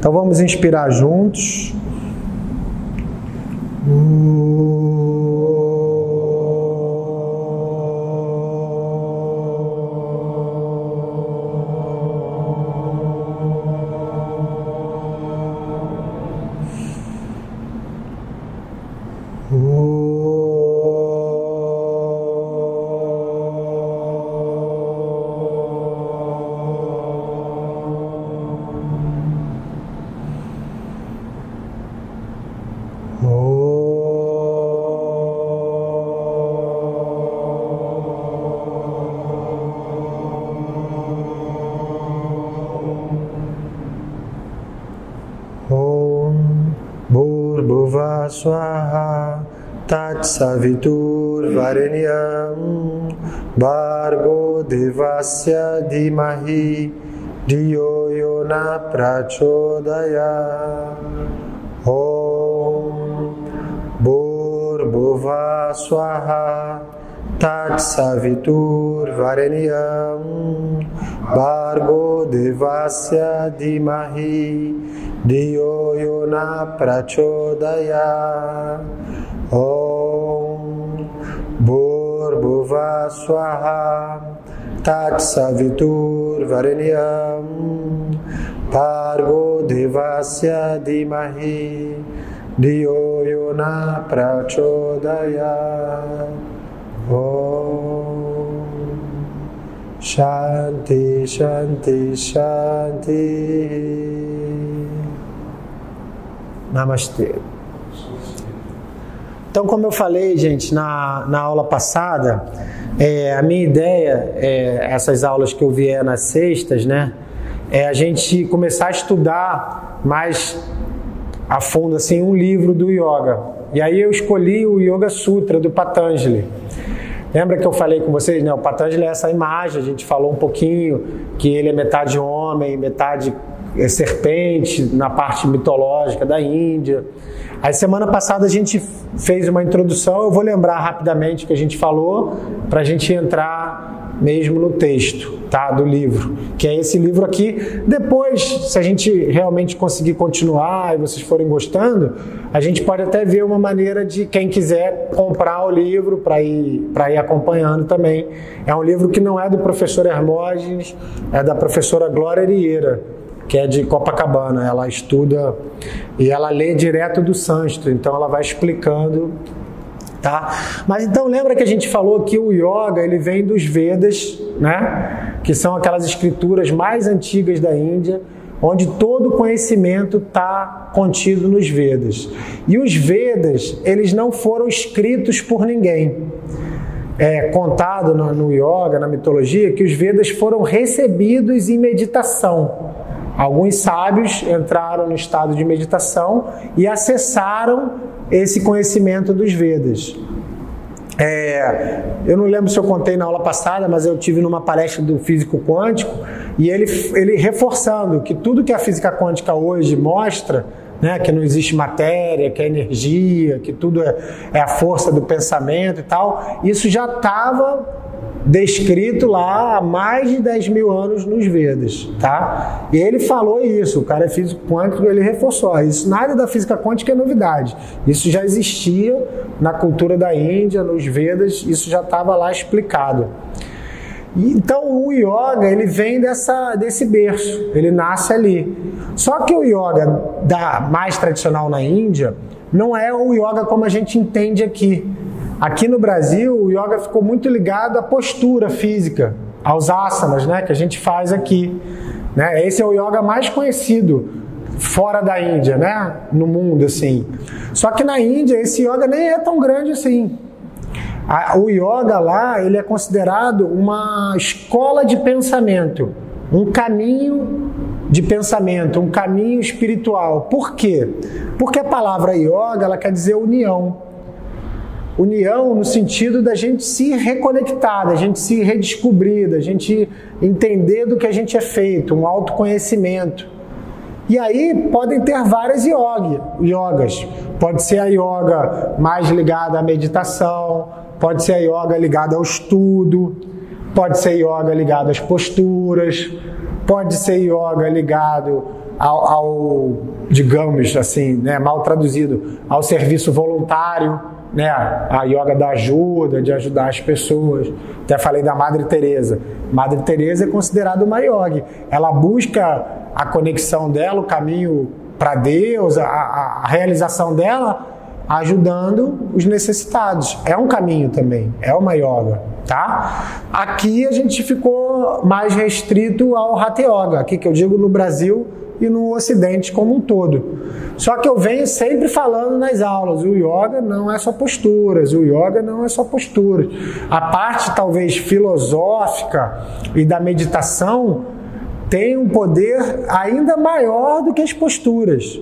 Então vamos inspirar juntos. Savitur Varenyam Bargo Devasya Dimahi Diyo Yona Prachodaya Om Bhuva Swaha Tat Savitur Varenyam Bargo Devasya Dimahi Diyo Yona Prachodaya Om Bhurbhuva Swaha Tat Savitur Varenyam Pargo Devasya Dimahi Diyo Yona Prachodaya Om Shanti Shanti Shanti Namastê. Então, como eu falei, gente, na, na aula passada, é, a minha ideia, é, essas aulas que eu vier nas sextas, né, é a gente começar a estudar mais a fundo assim um livro do yoga. E aí eu escolhi o Yoga Sutra do Patanjali. Lembra que eu falei com vocês, né? O Patanjali é essa imagem, a gente falou um pouquinho que ele é metade homem, metade é serpente na parte mitológica da Índia. Aí semana passada a gente fez uma introdução, eu vou lembrar rapidamente o que a gente falou para a gente entrar mesmo no texto, tá, do livro, que é esse livro aqui. Depois, se a gente realmente conseguir continuar e vocês forem gostando, a gente pode até ver uma maneira de quem quiser comprar o livro para ir para ir acompanhando também. É um livro que não é do professor Hermógenes, é da professora Glória Rieira que é de Copacabana. Ela estuda e ela lê direto do sânscrito, então ela vai explicando, tá? Mas então lembra que a gente falou que o yoga ele vem dos Vedas, né? Que são aquelas escrituras mais antigas da Índia, onde todo o conhecimento está contido nos Vedas. E os Vedas eles não foram escritos por ninguém. É contado no, no yoga, na mitologia, que os Vedas foram recebidos em meditação. Alguns sábios entraram no estado de meditação e acessaram esse conhecimento dos Vedas. É, eu não lembro se eu contei na aula passada, mas eu tive numa palestra do físico quântico e ele, ele reforçando que tudo que a física quântica hoje mostra, né, que não existe matéria, que é energia, que tudo é, é a força do pensamento e tal, isso já estava descrito lá há mais de 10 mil anos nos Vedas, tá? E ele falou isso, o cara é físico quântico, ele reforçou, isso nada da física quântica é novidade, isso já existia na cultura da Índia, nos Vedas, isso já estava lá explicado. Então o yoga ele vem dessa, desse berço, ele nasce ali. Só que o yoga da mais tradicional na Índia não é o yoga como a gente entende aqui. Aqui no Brasil, o yoga ficou muito ligado à postura física, aos asanas, né, que a gente faz aqui. Né? Esse é o yoga mais conhecido fora da Índia, né, no mundo assim. Só que na Índia esse yoga nem é tão grande assim. O yoga lá ele é considerado uma escola de pensamento, um caminho de pensamento, um caminho espiritual. Por quê? Porque a palavra yoga ela quer dizer união. União no sentido da gente se reconectar, da gente se redescobrir, da gente entender do que a gente é feito, um autoconhecimento. E aí podem ter várias yoga, yogas. Pode ser a yoga mais ligada à meditação, pode ser a yoga ligada ao estudo, pode ser yoga ligada às posturas, pode ser yoga ligado ao, ao digamos assim, né, mal traduzido, ao serviço voluntário, né, a yoga da ajuda, de ajudar as pessoas. Até falei da Madre Teresa. Madre Teresa é considerada uma yogi. Ela busca a conexão dela, o caminho para Deus, a, a, realização dela, ajudando os necessitados. É um caminho também, é uma yoga, tá? Aqui a gente ficou mais restrito ao Hatha Yoga, aqui que eu digo no Brasil e no Ocidente como um todo. Só que eu venho sempre falando nas aulas, o yoga não é só posturas, o yoga não é só posturas. A parte talvez filosófica e da meditação tem um poder ainda maior do que as posturas.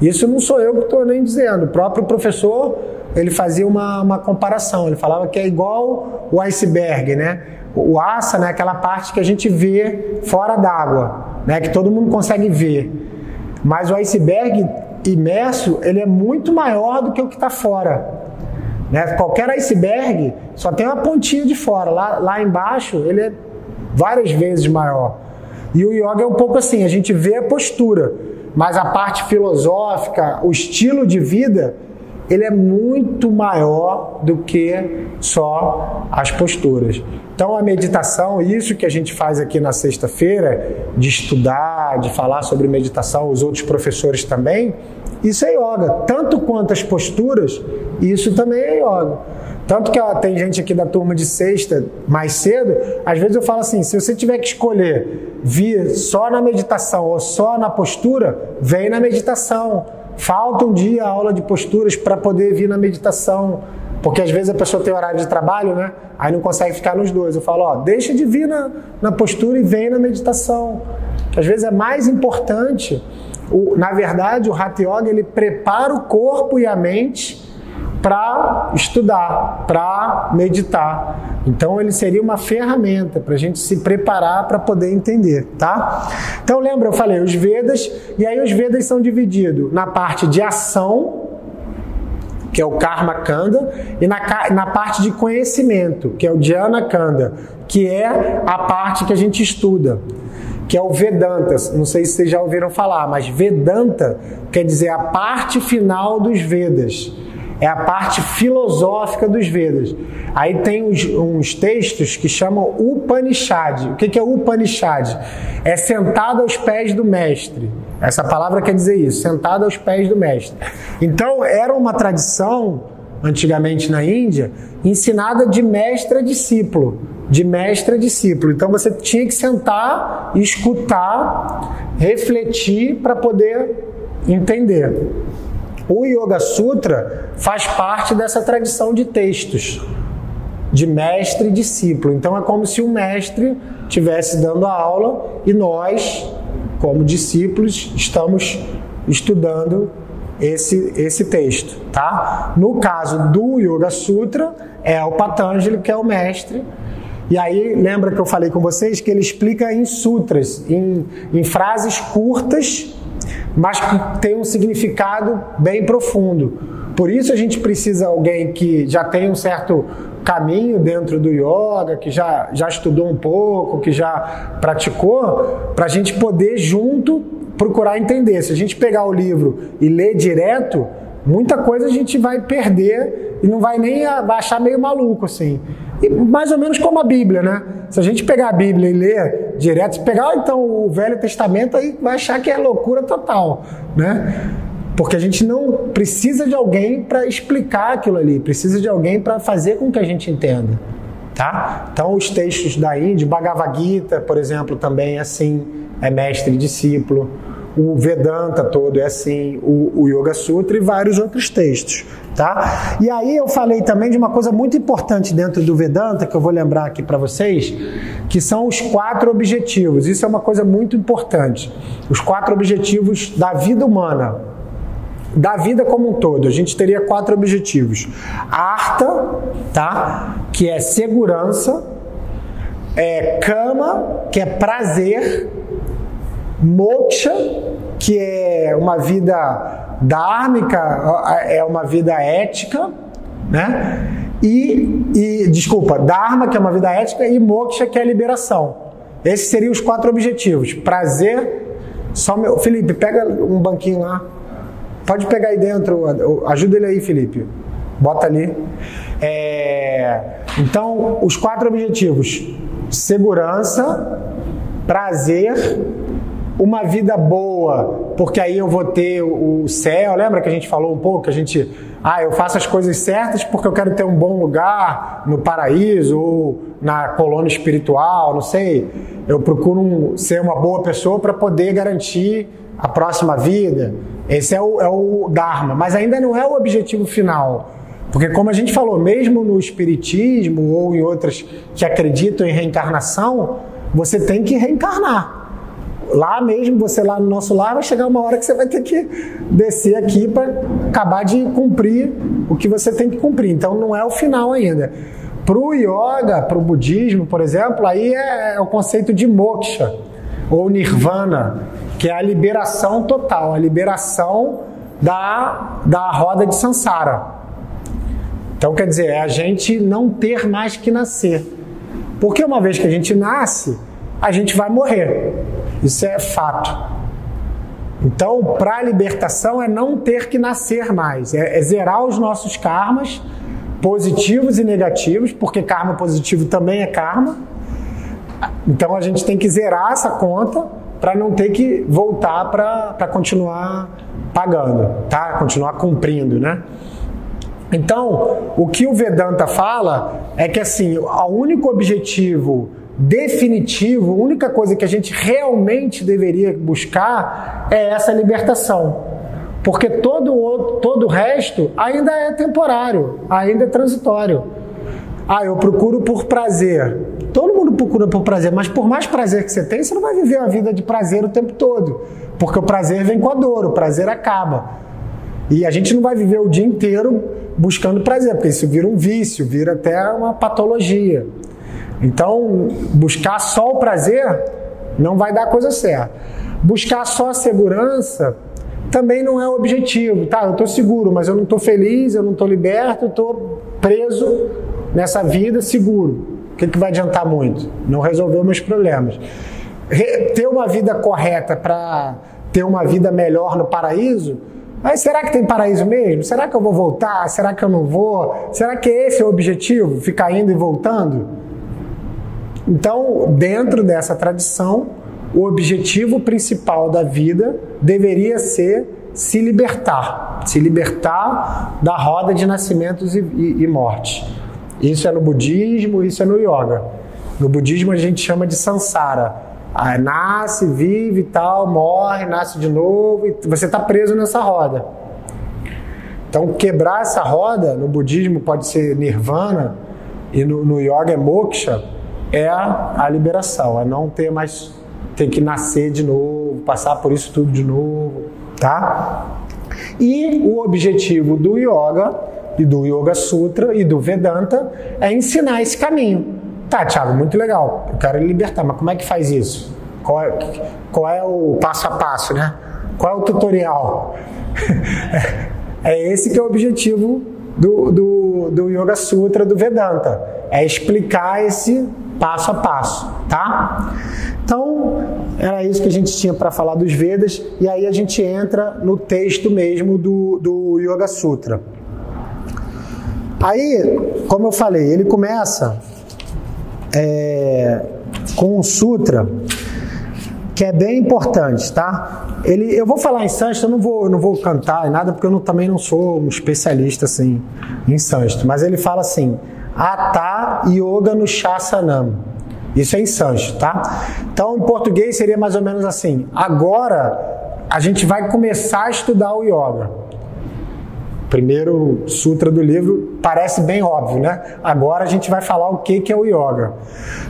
Isso não sou eu que estou nem dizendo. O próprio professor ele fazia uma, uma comparação. Ele falava que é igual o iceberg, né? O asana é aquela parte que a gente vê fora d'água, né? Que todo mundo consegue ver. Mas o iceberg imerso ele é muito maior do que o que está fora. Né? Qualquer iceberg só tem uma pontinha de fora. Lá, lá embaixo ele é várias vezes maior. E o yoga é um pouco assim, a gente vê a postura, mas a parte filosófica, o estilo de vida, ele é muito maior do que só as posturas. Então a meditação, isso que a gente faz aqui na sexta-feira, de estudar, de falar sobre meditação, os outros professores também, isso é yoga. Tanto quanto as posturas, isso também é yoga. Tanto que ó, tem gente aqui da turma de sexta mais cedo, às vezes eu falo assim: se você tiver que escolher vir só na meditação ou só na postura, vem na meditação. Falta um dia a aula de posturas para poder vir na meditação. Porque às vezes a pessoa tem horário de trabalho, né? Aí não consegue ficar nos dois. Eu falo, ó, deixa de vir na, na postura e vem na meditação. Às vezes é mais importante. O, na verdade, o Hatha Yoga ele prepara o corpo e a mente para estudar, para meditar. Então ele seria uma ferramenta para a gente se preparar para poder entender, tá? Então lembra, eu falei os Vedas, e aí os Vedas são divididos na parte de ação, que é o Karma Kanda, e na, na parte de conhecimento, que é o Dhyana Kanda, que é a parte que a gente estuda que é o Vedanta. Não sei se vocês já ouviram falar, mas Vedanta quer dizer a parte final dos Vedas é a parte filosófica dos Vedas. Aí tem uns, uns textos que chamam Upanishad. O que é Upanishad? É sentado aos pés do mestre. Essa palavra quer dizer isso, sentado aos pés do mestre. Então, era uma tradição, antigamente na Índia, ensinada de mestre a discípulo. De mestre a discípulo. Então, você tinha que sentar, escutar, refletir para poder entender. O Yoga Sutra faz parte dessa tradição de textos, de mestre e discípulo. Então é como se o mestre estivesse dando a aula e nós, como discípulos, estamos estudando esse, esse texto, tá? No caso do Yoga Sutra, é o Patanjali que é o mestre. E aí, lembra que eu falei com vocês que ele explica em sutras, em, em frases curtas mas que tem um significado bem profundo. Por isso a gente precisa alguém que já tem um certo caminho dentro do yoga, que já, já estudou um pouco, que já praticou, para a gente poder junto procurar entender. Se a gente pegar o livro e ler direto, muita coisa a gente vai perder e não vai nem achar meio maluco assim. E mais ou menos como a Bíblia, né? Se a gente pegar a Bíblia e ler direto, se pegar então o Velho Testamento, aí vai achar que é loucura total, né? Porque a gente não precisa de alguém para explicar aquilo ali, precisa de alguém para fazer com que a gente entenda, tá? Então os textos da Índia, Bhagavad Gita, por exemplo, também é assim, é mestre e discípulo o Vedanta todo é assim, o, o Yoga Sutra e vários outros textos, tá? E aí eu falei também de uma coisa muito importante dentro do Vedanta que eu vou lembrar aqui para vocês, que são os quatro objetivos. Isso é uma coisa muito importante. Os quatro objetivos da vida humana, da vida como um todo. A gente teria quatro objetivos: Arta, tá? Que é segurança, é cama, que é prazer moksha, que é uma vida dármica, é uma vida ética, né? E, e desculpa, dharma, que é uma vida ética, e moksha, que é a liberação. Esses seriam os quatro objetivos: prazer, Só meu, Felipe, pega um banquinho lá. Pode pegar aí dentro. Ajuda ele aí, Felipe. Bota ali. É, então, os quatro objetivos: segurança, prazer, uma vida boa, porque aí eu vou ter o céu. Lembra que a gente falou um pouco? Que a gente, ah, eu faço as coisas certas porque eu quero ter um bom lugar no paraíso ou na colônia espiritual, não sei. Eu procuro um, ser uma boa pessoa para poder garantir a próxima vida. Esse é o, é o Dharma, mas ainda não é o objetivo final. Porque, como a gente falou, mesmo no Espiritismo ou em outras que acreditam em reencarnação, você tem que reencarnar. Lá mesmo, você lá no nosso lar, vai chegar uma hora que você vai ter que descer aqui para acabar de cumprir o que você tem que cumprir. Então, não é o final ainda. Para o yoga, para o budismo, por exemplo, aí é, é o conceito de moksha ou nirvana, que é a liberação total, a liberação da, da roda de samsara. Então, quer dizer, é a gente não ter mais que nascer. Porque uma vez que a gente nasce, a gente vai morrer. Isso é fato. Então, para a libertação é não ter que nascer mais, é, é zerar os nossos karmas, positivos e negativos, porque karma positivo também é karma. Então a gente tem que zerar essa conta para não ter que voltar para continuar pagando, tá? Continuar cumprindo, né? Então, o que o Vedanta fala é que assim, o único objetivo definitivo, a única coisa que a gente realmente deveria buscar é essa libertação. Porque todo o, todo o resto ainda é temporário, ainda é transitório. Ah, eu procuro por prazer. Todo mundo procura por prazer, mas por mais prazer que você tem, você não vai viver a vida de prazer o tempo todo. Porque o prazer vem com a dor, o prazer acaba. E a gente não vai viver o dia inteiro buscando prazer, porque isso vira um vício, vira até uma patologia. Então, buscar só o prazer não vai dar coisa certa. Buscar só a segurança também não é o objetivo. Tá, eu estou seguro, mas eu não estou feliz, eu não estou liberto, eu estou preso nessa vida seguro. O que, que vai adiantar muito? Não resolveu meus problemas. ter uma vida correta para ter uma vida melhor no paraíso mas será que tem paraíso mesmo? Será que eu vou voltar? Será que eu não vou? Será que esse é o objetivo? Ficar indo e voltando? Então, dentro dessa tradição, o objetivo principal da vida deveria ser se libertar, se libertar da roda de nascimentos e, e, e morte. Isso é no budismo, isso é no yoga. No budismo a gente chama de samsara, Aí nasce, vive e tal, morre, nasce de novo, e você está preso nessa roda. Então, quebrar essa roda, no budismo pode ser nirvana, e no, no yoga é moksha, é a, a liberação, é não ter mais, ter que nascer de novo, passar por isso tudo de novo, tá? E o objetivo do yoga, e do Yoga Sutra, e do Vedanta, é ensinar esse caminho. Tá, Thiago, muito legal. Eu quero libertar, mas como é que faz isso? Qual é, qual é o passo a passo, né? Qual é o tutorial? é esse que é o objetivo do, do, do Yoga Sutra do Vedanta. É explicar esse passo a passo, tá? Então, era isso que a gente tinha para falar dos Vedas, e aí a gente entra no texto mesmo do, do Yoga Sutra. Aí, como eu falei, ele começa é, com um sutra que é bem importante, tá? Ele, eu vou falar em sânscrito, eu não vou, não vou cantar nada, porque eu não, também não sou um especialista assim em sânscrito, mas ele fala assim: Ata Yoga no Shasanam. Isso é em sânscrito, tá? Então, em português seria mais ou menos assim: agora a gente vai começar a estudar o yoga primeiro sutra do livro parece bem óbvio, né? Agora a gente vai falar o que, que é o yoga.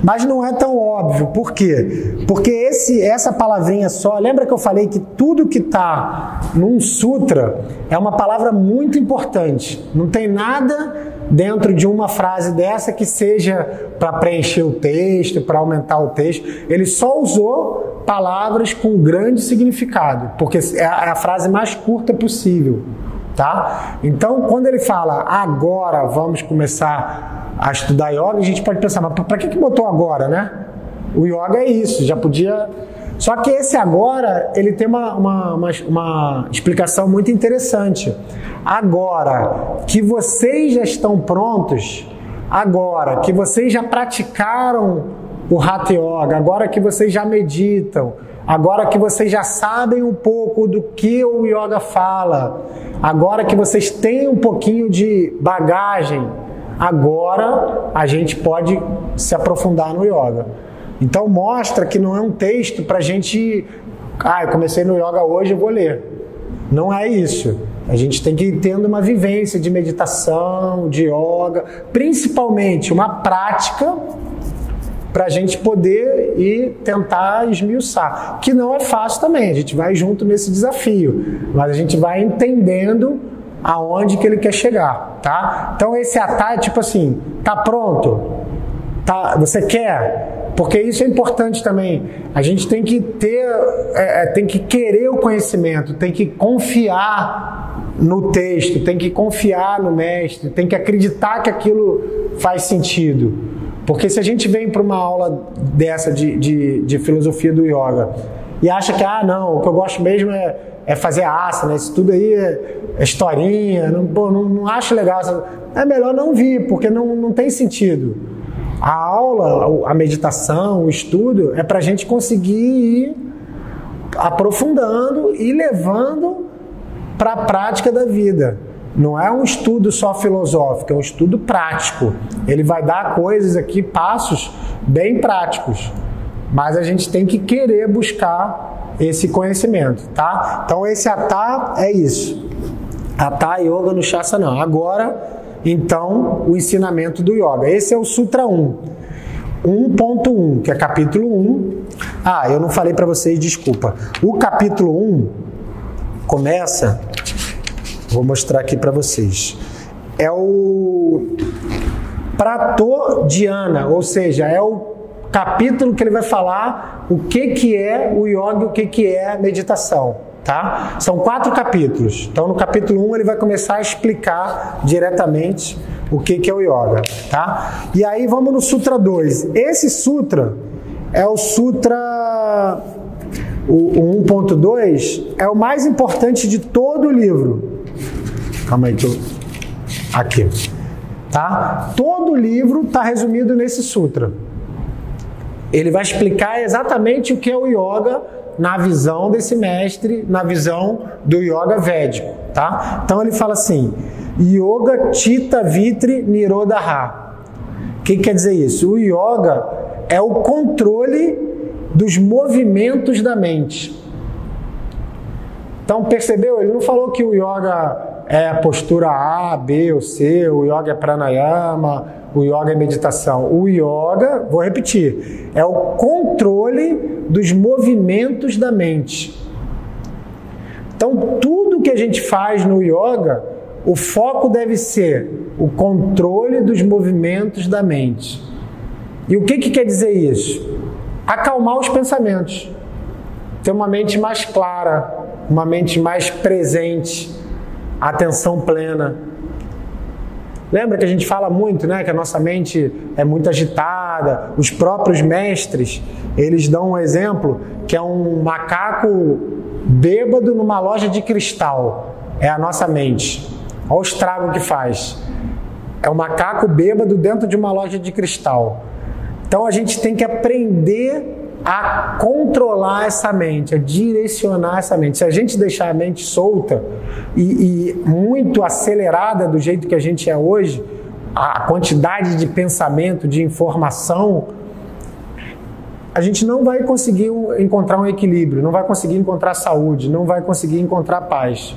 Mas não é tão óbvio. Por quê? Porque esse, essa palavrinha só, lembra que eu falei que tudo que está num sutra é uma palavra muito importante. Não tem nada dentro de uma frase dessa que seja para preencher o texto, para aumentar o texto. Ele só usou palavras com grande significado, porque é a, é a frase mais curta possível tá? Então, quando ele fala agora vamos começar a estudar yoga, a gente pode pensar, mas para que, que botou agora, né? O yoga é isso, já podia. Só que esse agora, ele tem uma, uma, uma, uma explicação muito interessante. Agora que vocês já estão prontos, agora que vocês já praticaram o Hatha Yoga, agora que vocês já meditam, agora que vocês já sabem um pouco do que o yoga fala, agora que vocês têm um pouquinho de bagagem, agora a gente pode se aprofundar no yoga. Então mostra que não é um texto para a gente. Ah, eu comecei no yoga hoje, eu vou ler. Não é isso. A gente tem que ir tendo uma vivência de meditação, de yoga, principalmente uma prática para a gente poder ir tentar esmiuçar. Que não é fácil também, a gente vai junto nesse desafio, mas a gente vai entendendo aonde que ele quer chegar, tá? Então esse atalho tipo assim, tá pronto? Tá, você quer? Porque isso é importante também. A gente tem que ter, é, é tem que querer o conhecimento, tem que confiar no texto, tem que confiar no mestre, tem que acreditar que aquilo faz sentido. Porque se a gente vem para uma aula dessa de, de, de, filosofia do yoga e acha que, ah, não, o que eu gosto mesmo é, é fazer asana, isso tudo aí é, é historinha, não, não, não acho legal, é melhor não vir, porque não, não tem sentido. A aula, a meditação, o estudo é para a gente conseguir ir aprofundando e levando para a prática da vida. Não é um estudo só filosófico, é um estudo prático. Ele vai dar coisas aqui, passos bem práticos. Mas a gente tem que querer buscar esse conhecimento, tá? Então esse atá é isso. Atá yoga no não. Agora, então, o ensinamento do yoga. Esse é o Sutra 1. 1.1, que é capítulo 1. Ah, eu não falei para vocês, desculpa. O capítulo 1 começa Vou mostrar aqui para vocês. É o Prato Dhyana, ou seja, é o capítulo que ele vai falar o que, que é o yoga e o que, que é meditação. Tá? São quatro capítulos. Então, no capítulo 1, um, ele vai começar a explicar diretamente o que, que é o yoga. Tá? E aí, vamos no Sutra 2. Esse Sutra é o Sutra. O, o 1.2 é o mais importante de todo o livro. Calma aí eu... Aqui. Tá? Todo o livro está resumido nesse sutra. Ele vai explicar exatamente o que é o yoga na visão desse mestre, na visão do yoga védico, tá? Então ele fala assim: Yoga Chitta Vitri Nirodha. O que quer dizer isso? O yoga é o controle dos movimentos da mente. Então percebeu? Ele não falou que o yoga é postura A, B ou C, o yoga é pranayama, o yoga é meditação. O yoga, vou repetir, é o controle dos movimentos da mente. Então, tudo que a gente faz no yoga, o foco deve ser o controle dos movimentos da mente. E o que, que quer dizer isso? Acalmar os pensamentos, ter uma mente mais clara, uma mente mais presente atenção plena. Lembra que a gente fala muito, né, que a nossa mente é muito agitada. Os próprios mestres, eles dão um exemplo que é um macaco bêbado numa loja de cristal. É a nossa mente. Olha o estrago que faz. É um macaco bêbado dentro de uma loja de cristal. Então a gente tem que aprender a controlar essa mente, a direcionar essa mente. Se a gente deixar a mente solta e, e muito acelerada do jeito que a gente é hoje, a quantidade de pensamento, de informação, a gente não vai conseguir encontrar um equilíbrio, não vai conseguir encontrar saúde, não vai conseguir encontrar paz.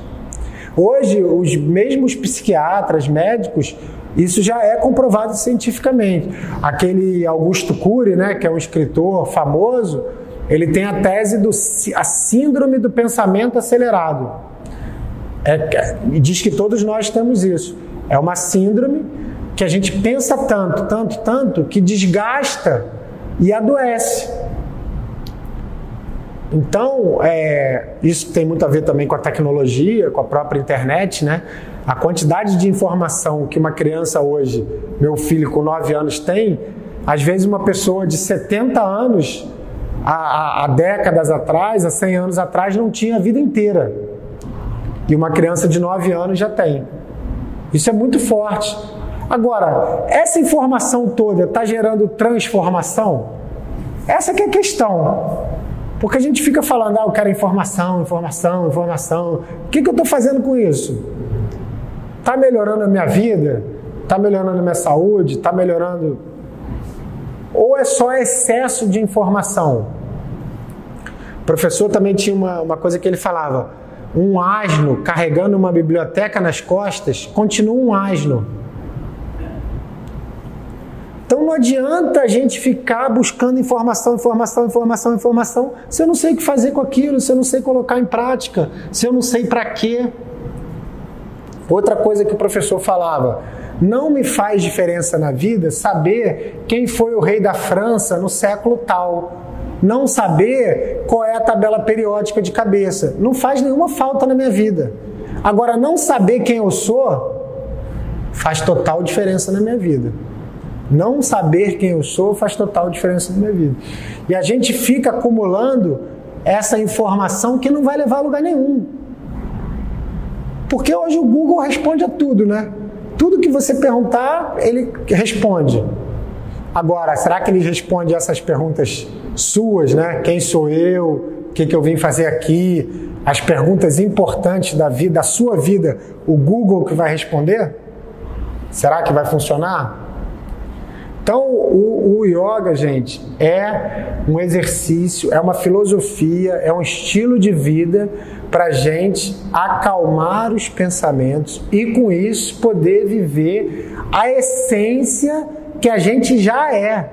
Hoje, os mesmos psiquiatras, médicos, isso já é comprovado cientificamente. Aquele Augusto Cury, né, que é um escritor famoso, ele tem a tese do a síndrome do pensamento acelerado. É, diz que todos nós temos isso. É uma síndrome que a gente pensa tanto, tanto, tanto, que desgasta e adoece. Então, é, isso tem muito a ver também com a tecnologia, com a própria internet, né? A quantidade de informação que uma criança hoje, meu filho com 9 anos, tem, às vezes uma pessoa de 70 anos há, há décadas atrás, há 100 anos atrás, não tinha a vida inteira. E uma criança de 9 anos já tem. Isso é muito forte. Agora, essa informação toda está gerando transformação? Essa que é a questão. Porque a gente fica falando, ah, eu quero informação, informação, informação. O que, que eu estou fazendo com isso? Está melhorando a minha vida? Está melhorando a minha saúde? Está melhorando. Ou é só excesso de informação? O professor também tinha uma, uma coisa que ele falava: um asno carregando uma biblioteca nas costas continua um asno. Então não adianta a gente ficar buscando informação, informação, informação, informação, se eu não sei o que fazer com aquilo, se eu não sei colocar em prática, se eu não sei para quê. Outra coisa que o professor falava, não me faz diferença na vida saber quem foi o rei da França no século tal. Não saber qual é a tabela periódica de cabeça. Não faz nenhuma falta na minha vida. Agora, não saber quem eu sou faz total diferença na minha vida. Não saber quem eu sou faz total diferença na minha vida. E a gente fica acumulando essa informação que não vai levar a lugar nenhum. Porque hoje o Google responde a tudo, né? Tudo que você perguntar, ele responde. Agora, será que ele responde essas perguntas suas, né? Quem sou eu? O que, que eu vim fazer aqui? As perguntas importantes da vida, da sua vida, o Google que vai responder? Será que vai funcionar? Então, o, o yoga, gente, é um exercício, é uma filosofia, é um estilo de vida para a gente acalmar os pensamentos e, com isso, poder viver a essência que a gente já é.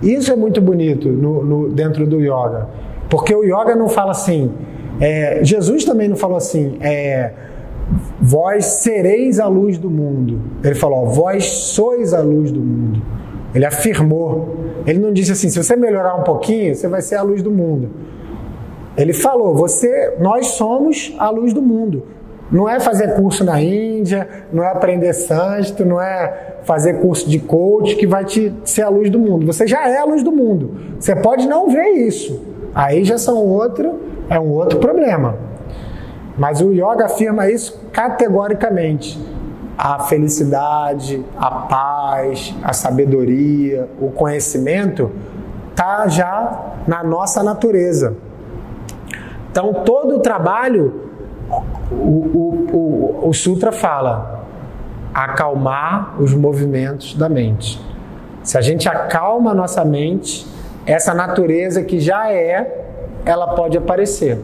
Isso é muito bonito no, no, dentro do yoga, porque o yoga não fala assim. É, Jesus também não falou assim. É, Vós sereis a luz do mundo. Ele falou: Vós sois a luz do mundo. Ele afirmou. Ele não disse assim: se você melhorar um pouquinho, você vai ser a luz do mundo. Ele falou: você, nós somos a luz do mundo. Não é fazer curso na Índia, não é aprender sânscrito, não é fazer curso de coach que vai te ser a luz do mundo. Você já é a luz do mundo. Você pode não ver isso. Aí já são outro, é um outro problema. Mas o yoga afirma isso categoricamente. A felicidade, a paz, a sabedoria, o conhecimento está já na nossa natureza. Então, todo o trabalho, o, o, o, o Sutra fala, acalmar os movimentos da mente. Se a gente acalma a nossa mente, essa natureza que já é, ela pode aparecer.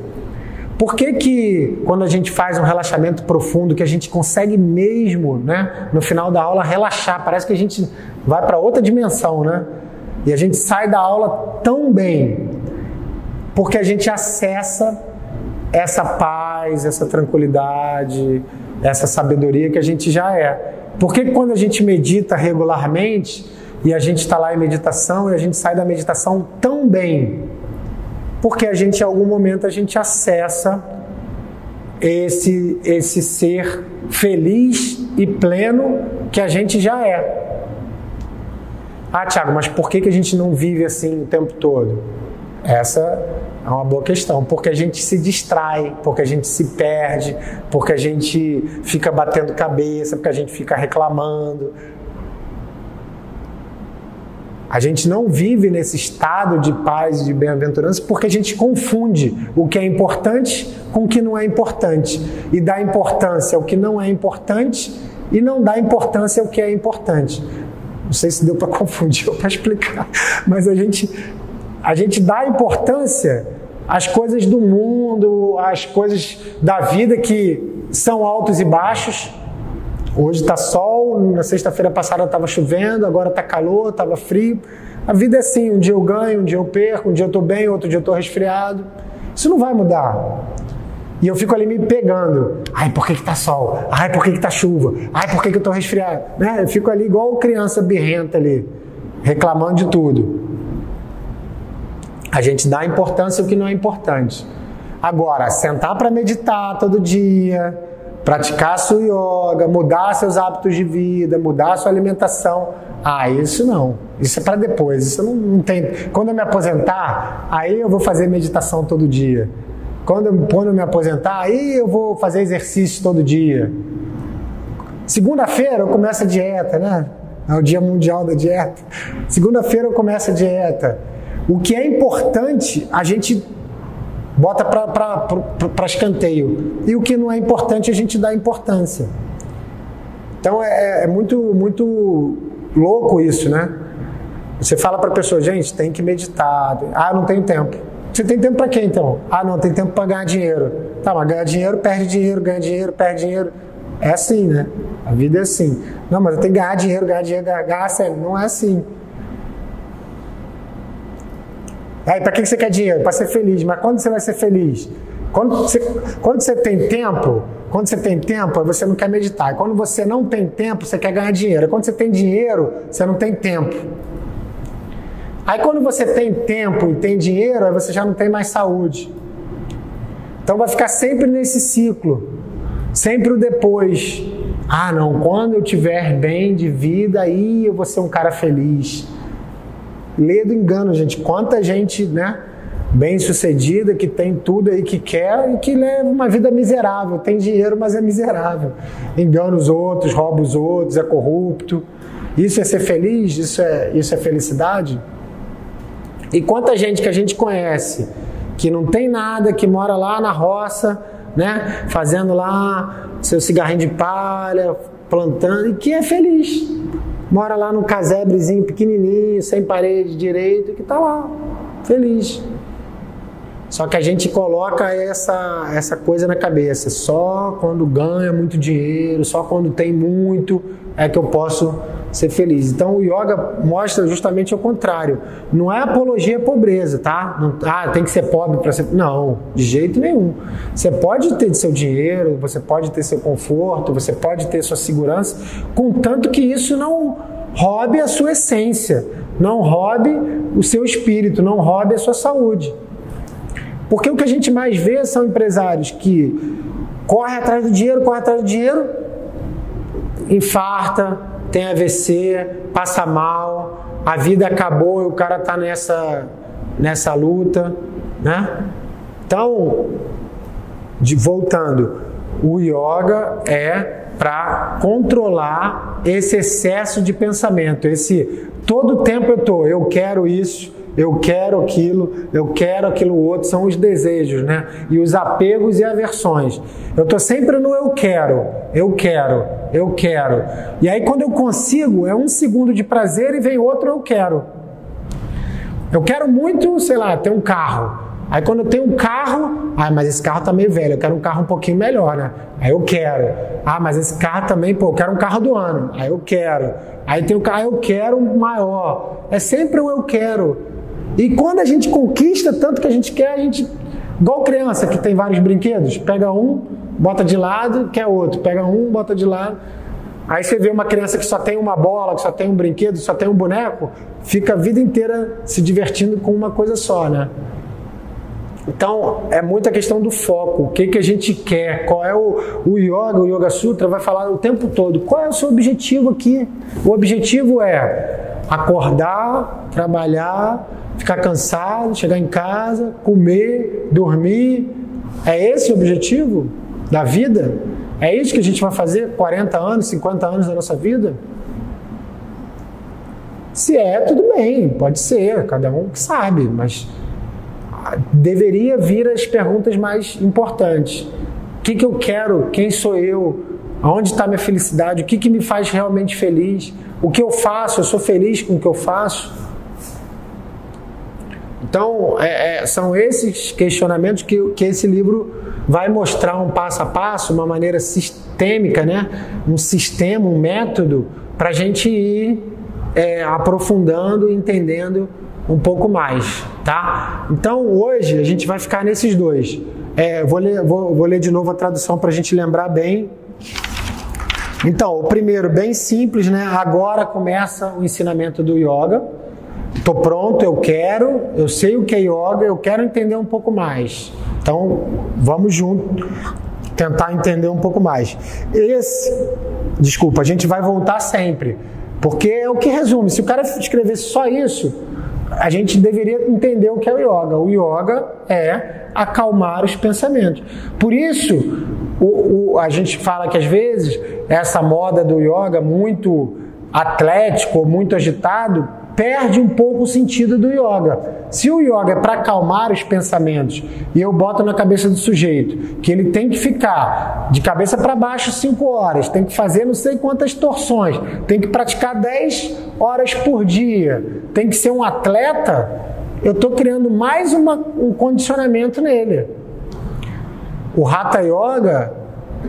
Por que, que quando a gente faz um relaxamento profundo, que a gente consegue mesmo, né, no final da aula, relaxar? Parece que a gente vai para outra dimensão, né? E a gente sai da aula tão bem, porque a gente acessa essa paz, essa tranquilidade, essa sabedoria que a gente já é. Porque quando a gente medita regularmente e a gente está lá em meditação e a gente sai da meditação tão bem, porque a gente em algum momento a gente acessa esse esse ser feliz e pleno que a gente já é. Ah, Tiago, mas por que, que a gente não vive assim o tempo todo? Essa é uma boa questão, porque a gente se distrai, porque a gente se perde, porque a gente fica batendo cabeça, porque a gente fica reclamando, a gente não vive nesse estado de paz e de bem-aventurança porque a gente confunde o que é importante com o que não é importante e dá importância ao que não é importante e não dá importância ao que é importante. Não sei se deu para confundir ou para explicar, mas a gente a gente dá importância às coisas do mundo, às coisas da vida que são altos e baixos Hoje está sol, na sexta-feira passada estava chovendo, agora está calor, estava frio. A vida é assim: um dia eu ganho, um dia eu perco, um dia eu estou bem, outro dia eu estou resfriado. Isso não vai mudar. E eu fico ali me pegando. Ai, por que, que tá sol? Ai, por que, que tá chuva? Ai, por que, que eu tô resfriado? Né? Eu fico ali igual criança birrenta ali, reclamando de tudo. A gente dá importância ao que não é importante. Agora, sentar para meditar todo dia, praticar sua yoga, mudar seus hábitos de vida, mudar sua alimentação, Ah, isso não. Isso é para depois. Isso não, não, tem. Quando eu me aposentar, aí eu vou fazer meditação todo dia. Quando eu, quando eu me aposentar, aí eu vou fazer exercício todo dia. Segunda-feira eu começo a dieta, né? É o Dia Mundial da Dieta. Segunda-feira eu começo a dieta. O que é importante, a gente bota para escanteio. E o que não é importante, a gente dá importância. Então é, é muito, muito louco isso, né? Você fala para a pessoa, gente, tem que meditar. Ah, não tem tempo. Você tem tempo para quê então? Ah, não, tem tempo para ganhar dinheiro. Tá, mas ganhar dinheiro, perde dinheiro, ganha dinheiro, perde dinheiro. É assim, né? A vida é assim. Não, mas eu tenho que ganhar dinheiro, ganhar dinheiro, ganhar, ganhar Não é assim. Aí, para que você quer dinheiro? Para ser feliz. Mas quando você vai ser feliz? Quando você, quando você tem tempo, quando você tem tempo, você não quer meditar. Quando você não tem tempo, você quer ganhar dinheiro. Quando você tem dinheiro, você não tem tempo. Aí quando você tem tempo e tem dinheiro, aí você já não tem mais saúde. Então vai ficar sempre nesse ciclo. Sempre o depois. Ah, não, quando eu tiver bem de vida, aí eu vou ser um cara feliz. Lê do engano, gente. Quanta gente, né? Bem sucedida, que tem tudo aí que quer e que leva uma vida miserável. Tem dinheiro, mas é miserável. Engana os outros, rouba os outros, é corrupto. Isso é ser feliz? Isso é, isso é felicidade? E quanta gente que a gente conhece que não tem nada, que mora lá na roça, né? Fazendo lá seu cigarrinho de palha, plantando e que é feliz. Mora lá num casebrezinho pequenininho, sem parede direito, que está lá, feliz. Só que a gente coloca essa, essa coisa na cabeça. Só quando ganha muito dinheiro, só quando tem muito, é que eu posso ser feliz. Então o yoga mostra justamente o contrário. Não é apologia à pobreza, tá? Não, ah, tem que ser pobre para ser. Não, de jeito nenhum. Você pode ter seu dinheiro, você pode ter seu conforto, você pode ter sua segurança, contanto que isso não roube a sua essência, não roube o seu espírito, não roube a sua saúde. Porque o que a gente mais vê são empresários que correm atrás do dinheiro, correm atrás do dinheiro, infarta, tem AVC, passa mal, a vida acabou e o cara está nessa, nessa luta, né? Então, de, voltando, o yoga é para controlar esse excesso de pensamento, esse todo tempo eu tô, eu quero isso, eu quero aquilo, eu quero aquilo outro, são os desejos, né? E os apegos e aversões. Eu estou sempre no eu quero, eu quero, eu quero. E aí quando eu consigo, é um segundo de prazer e vem outro eu quero. Eu quero muito, sei lá, ter um carro. Aí quando eu tenho um carro, ah, mas esse carro tá meio velho, eu quero um carro um pouquinho melhor, né? Aí eu quero. Ah, mas esse carro também, pô, eu quero um carro do ano. Aí eu quero. Aí tem o carro, eu quero um maior. É sempre o eu quero. E quando a gente conquista tanto que a gente quer, a gente. Igual criança que tem vários brinquedos, pega um, bota de lado, quer outro, pega um, bota de lado. Aí você vê uma criança que só tem uma bola, que só tem um brinquedo, só tem um boneco, fica a vida inteira se divertindo com uma coisa só, né? Então, é muita questão do foco, o que, que a gente quer, qual é o, o yoga, o Yoga Sutra vai falar o tempo todo, qual é o seu objetivo aqui? O objetivo é acordar, trabalhar, ficar cansado, chegar em casa, comer, dormir. É esse o objetivo da vida? É isso que a gente vai fazer 40 anos, 50 anos da nossa vida? Se é, tudo bem, pode ser, cada um que sabe, mas deveria vir as perguntas mais importantes. O que, que eu quero? Quem sou eu? Aonde está minha felicidade? O que, que me faz realmente feliz? O que eu faço? Eu sou feliz com o que eu faço? Então, é, é, são esses questionamentos que, que esse livro vai mostrar um passo a passo, uma maneira sistêmica, né? um sistema, um método, para a gente ir é, aprofundando entendendo um pouco mais. Tá? Então, hoje, a gente vai ficar nesses dois. É, vou, ler, vou, vou ler de novo a tradução para a gente lembrar bem. Então, o primeiro, bem simples, né? Agora começa o ensinamento do yoga. Estou pronto, eu quero, eu sei o que é yoga, eu quero entender um pouco mais. Então, vamos junto tentar entender um pouco mais. Esse, desculpa, a gente vai voltar sempre Porque é o que resume. Se o cara escrevesse só isso, a gente deveria entender o que é o yoga. O yoga é acalmar os pensamentos. Por isso, o, o, a gente fala que às vezes essa moda do yoga muito atlético, muito agitado, perde um pouco o sentido do yoga. Se o yoga é para acalmar os pensamentos e eu boto na cabeça do sujeito que ele tem que ficar de cabeça para baixo 5 horas, tem que fazer não sei quantas torções, tem que praticar 10 horas por dia, tem que ser um atleta, eu estou criando mais uma, um condicionamento nele. O Hatha Yoga,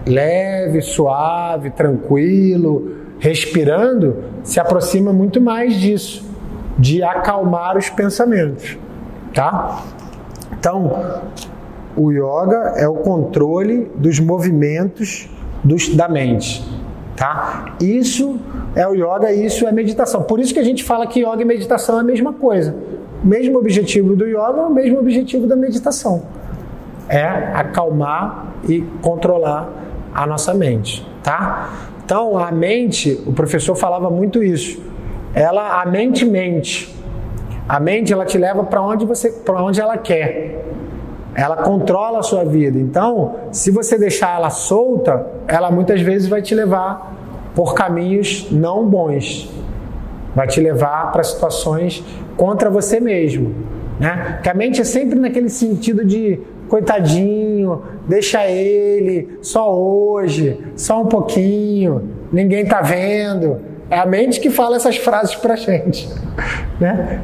leve, suave, tranquilo, respirando, se aproxima muito mais disso de acalmar os pensamentos, tá? Então, o yoga é o controle dos movimentos dos, da mente, tá? Isso é o yoga, isso é meditação. Por isso que a gente fala que yoga e meditação é a mesma coisa. O mesmo objetivo do yoga é o mesmo objetivo da meditação. É acalmar e controlar a nossa mente, tá? Então, a mente, o professor falava muito isso ela a mente mente. A mente ela te leva para onde você para onde ela quer. Ela controla a sua vida. Então, se você deixar ela solta, ela muitas vezes vai te levar por caminhos não bons. Vai te levar para situações contra você mesmo, né? Porque a mente é sempre naquele sentido de coitadinho, deixa ele, só hoje, só um pouquinho, ninguém tá vendo. É a mente que fala essas frases pra gente, né?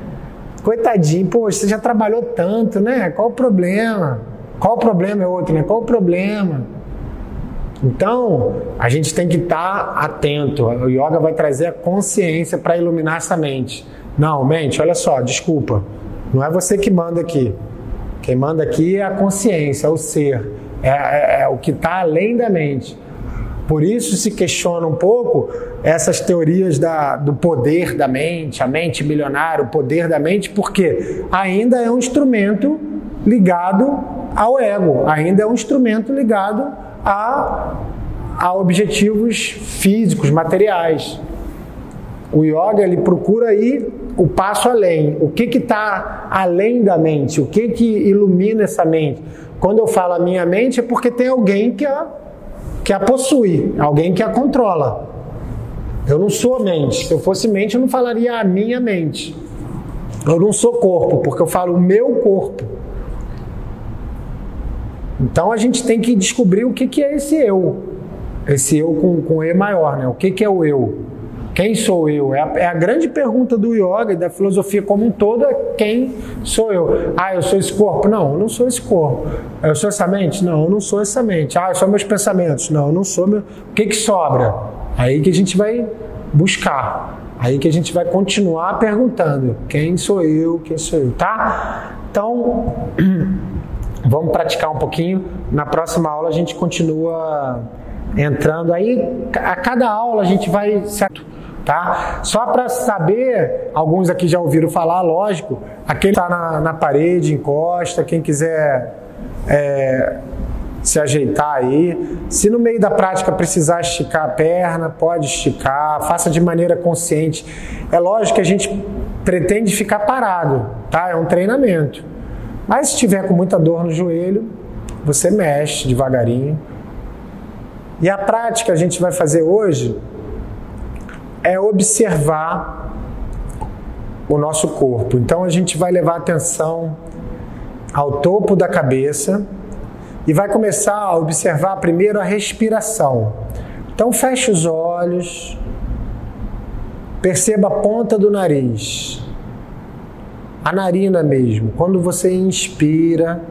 Coitadinho, pô, você já trabalhou tanto, né? Qual o problema? Qual o problema é outro, né? Qual o problema? Então, a gente tem que estar tá atento. O yoga vai trazer a consciência para iluminar essa mente. Não, mente, olha só, desculpa. Não é você que manda aqui. Quem manda aqui é a consciência, é o ser. É, é, é o que está além da mente. Por isso se questiona um pouco essas teorias da, do poder da mente, a mente milionária, o poder da mente, porque ainda é um instrumento ligado ao ego, ainda é um instrumento ligado a, a objetivos físicos, materiais. O yoga ele procura ir o passo além. O que está além da mente? O que, que ilumina essa mente? Quando eu falo a minha mente é porque tem alguém que a que a possui, alguém que a controla. Eu não sou mente. Se eu fosse mente, eu não falaria a minha mente. Eu não sou corpo, porque eu falo o meu corpo. Então a gente tem que descobrir o que, que é esse eu. Esse eu com, com E maior, né? O que, que é o eu? Quem sou eu? É a, é a, grande pergunta do yoga e da filosofia como um todo: é quem sou eu? Ah, eu sou esse corpo? Não, eu não sou esse corpo. Eu sou essa mente? Não, eu não sou essa mente. Ah, eu sou meus pensamentos? Não, eu não sou meu. O que, que sobra? Aí que a gente vai buscar. Aí que a gente vai continuar perguntando: quem sou eu? Quem sou eu? Tá? Então, vamos praticar um pouquinho. Na próxima aula a gente continua entrando. Aí, a cada aula a gente vai tá? Só para saber, alguns aqui já ouviram falar, lógico, aquele está na, na parede, encosta, quem quiser é, se ajeitar aí. Se no meio da prática precisar esticar a perna, pode esticar, faça de maneira consciente. É lógico que a gente pretende ficar parado, tá? É um treinamento. Mas se tiver com muita dor no joelho, você mexe devagarinho. E a prática a gente vai fazer hoje é observar o nosso corpo. Então a gente vai levar atenção ao topo da cabeça e vai começar a observar primeiro a respiração. Então feche os olhos, perceba a ponta do nariz, a narina mesmo. Quando você inspira,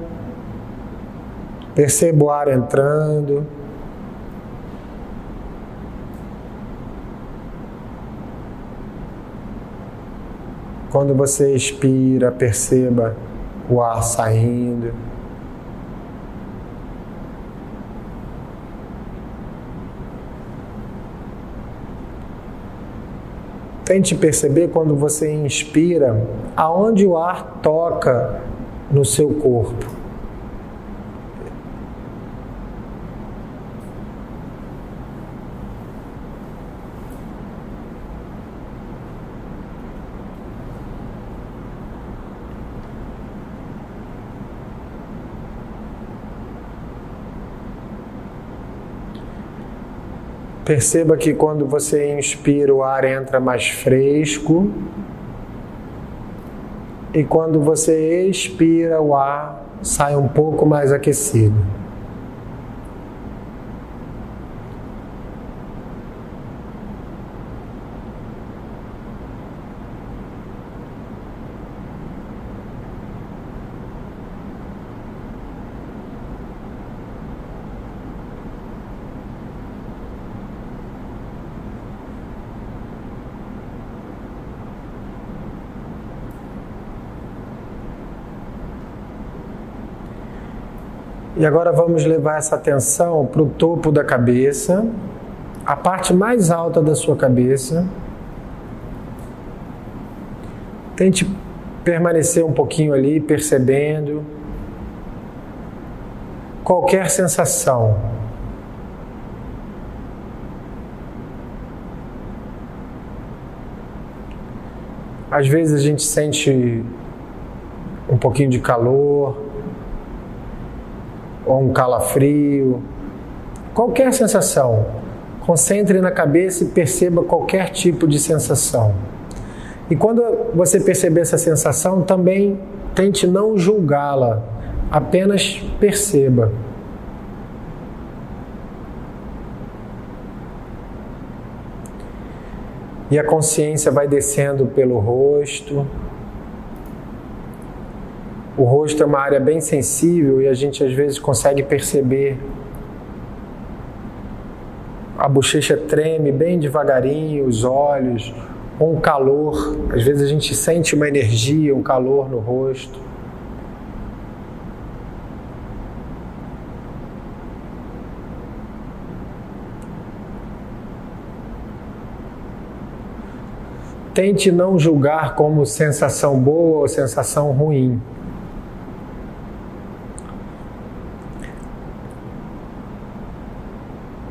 perceba o ar entrando Quando você expira, perceba o ar saindo. Tente perceber quando você inspira aonde o ar toca no seu corpo. Perceba que quando você inspira, o ar entra mais fresco. E quando você expira, o ar sai um pouco mais aquecido. E agora vamos levar essa atenção para o topo da cabeça, a parte mais alta da sua cabeça. Tente permanecer um pouquinho ali, percebendo qualquer sensação. Às vezes a gente sente um pouquinho de calor, ou um calafrio, qualquer sensação. Concentre na cabeça e perceba qualquer tipo de sensação. E quando você perceber essa sensação, também tente não julgá-la, apenas perceba. E a consciência vai descendo pelo rosto, o rosto é uma área bem sensível e a gente às vezes consegue perceber. A bochecha treme bem devagarinho, os olhos, um calor. Às vezes a gente sente uma energia, um calor no rosto. Tente não julgar como sensação boa ou sensação ruim.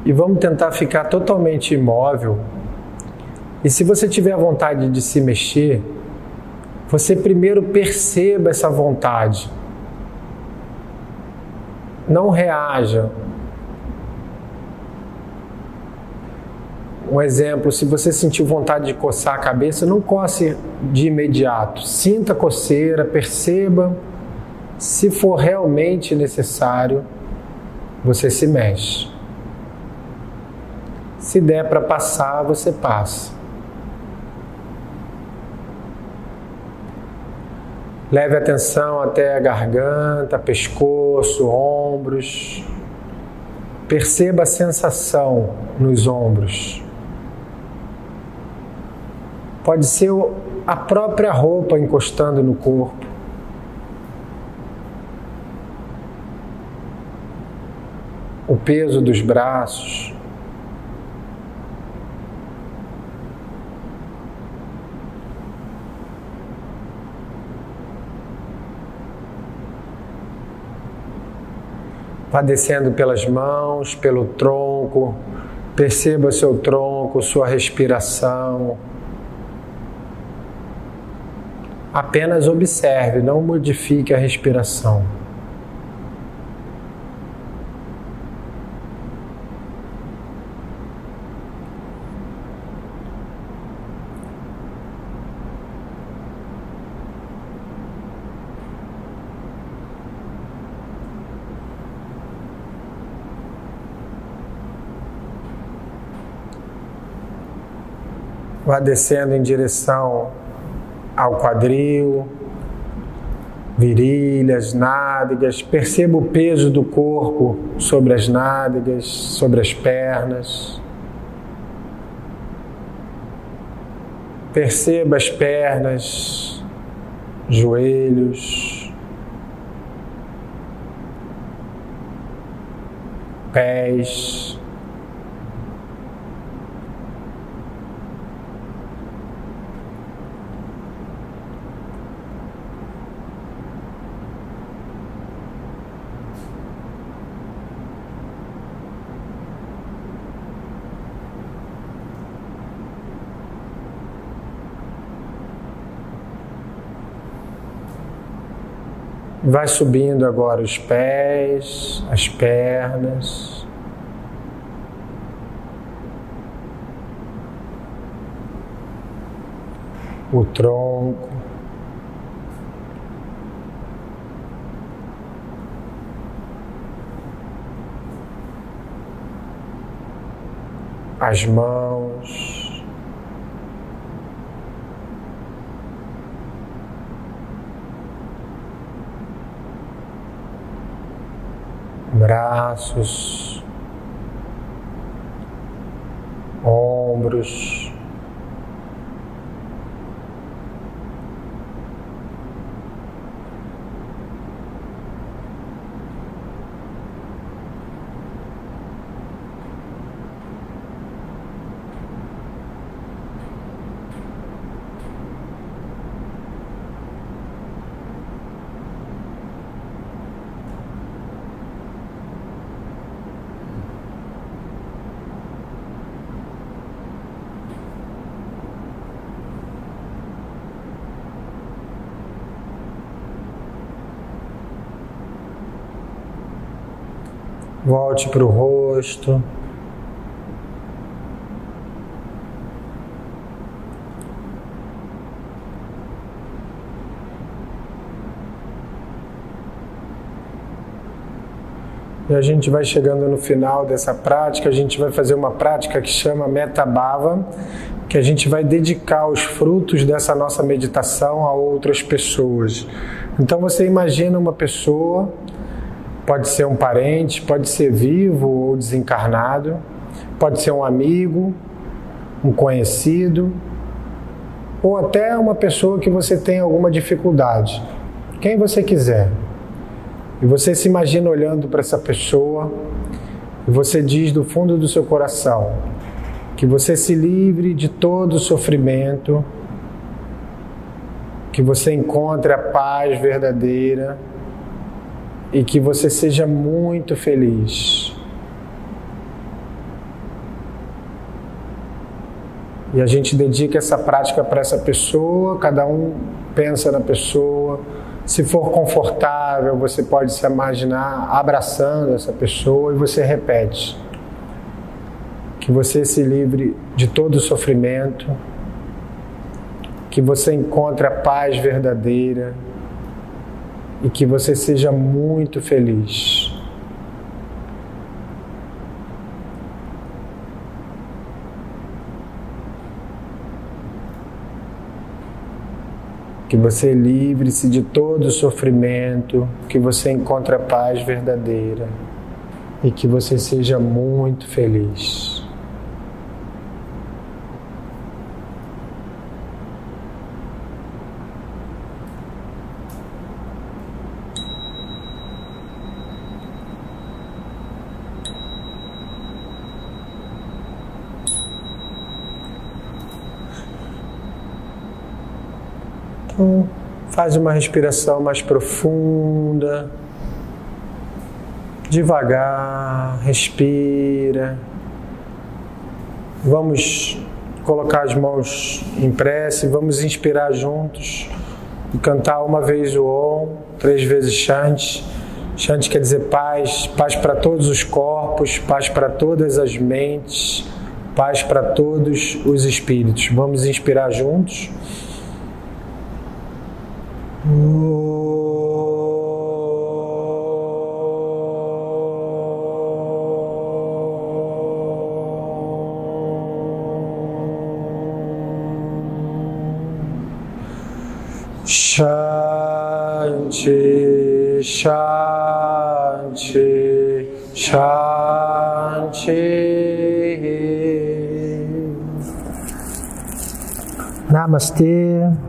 E vamos tentar ficar totalmente imóvel. E se você tiver vontade de se mexer, você primeiro perceba essa vontade. Não reaja. Um exemplo, se você sentiu vontade de coçar a cabeça, não coce de imediato. Sinta a coceira, perceba. Se for realmente necessário, você se mexe. Se der para passar, você passa. Leve atenção até a garganta, pescoço, ombros. Perceba a sensação nos ombros. Pode ser a própria roupa encostando no corpo. O peso dos braços. Vá descendo pelas mãos, pelo tronco, perceba seu tronco, sua respiração. Apenas observe, não modifique a respiração. Vá descendo em direção ao quadril, virilhas, nádegas. Perceba o peso do corpo sobre as nádegas, sobre as pernas. Perceba as pernas, joelhos, pés. Vai subindo agora os pés, as pernas. O tronco. As mãos. Braços, ombros. Volte para o rosto. E a gente vai chegando no final dessa prática, a gente vai fazer uma prática que chama Metabhava, que a gente vai dedicar os frutos dessa nossa meditação a outras pessoas. Então você imagina uma pessoa Pode ser um parente, pode ser vivo ou desencarnado, pode ser um amigo, um conhecido, ou até uma pessoa que você tem alguma dificuldade. Quem você quiser. E você se imagina olhando para essa pessoa e você diz do fundo do seu coração que você se livre de todo o sofrimento, que você encontre a paz verdadeira e que você seja muito feliz. E a gente dedica essa prática para essa pessoa, cada um pensa na pessoa. Se for confortável, você pode se imaginar abraçando essa pessoa e você repete. Que você se livre de todo o sofrimento, que você encontre a paz verdadeira, e que você seja muito feliz. Que você livre-se de todo sofrimento, que você encontre a paz verdadeira e que você seja muito feliz. Então, faz uma respiração mais profunda. Devagar, respira. Vamos colocar as mãos em prece, vamos inspirar juntos e cantar uma vez o Om, três vezes Shanti. Shanti quer dizer paz, paz para todos os corpos, paz para todas as mentes, paz para todos os espíritos. Vamos inspirar juntos. Shanti, Shanti, Shanti. Namastê.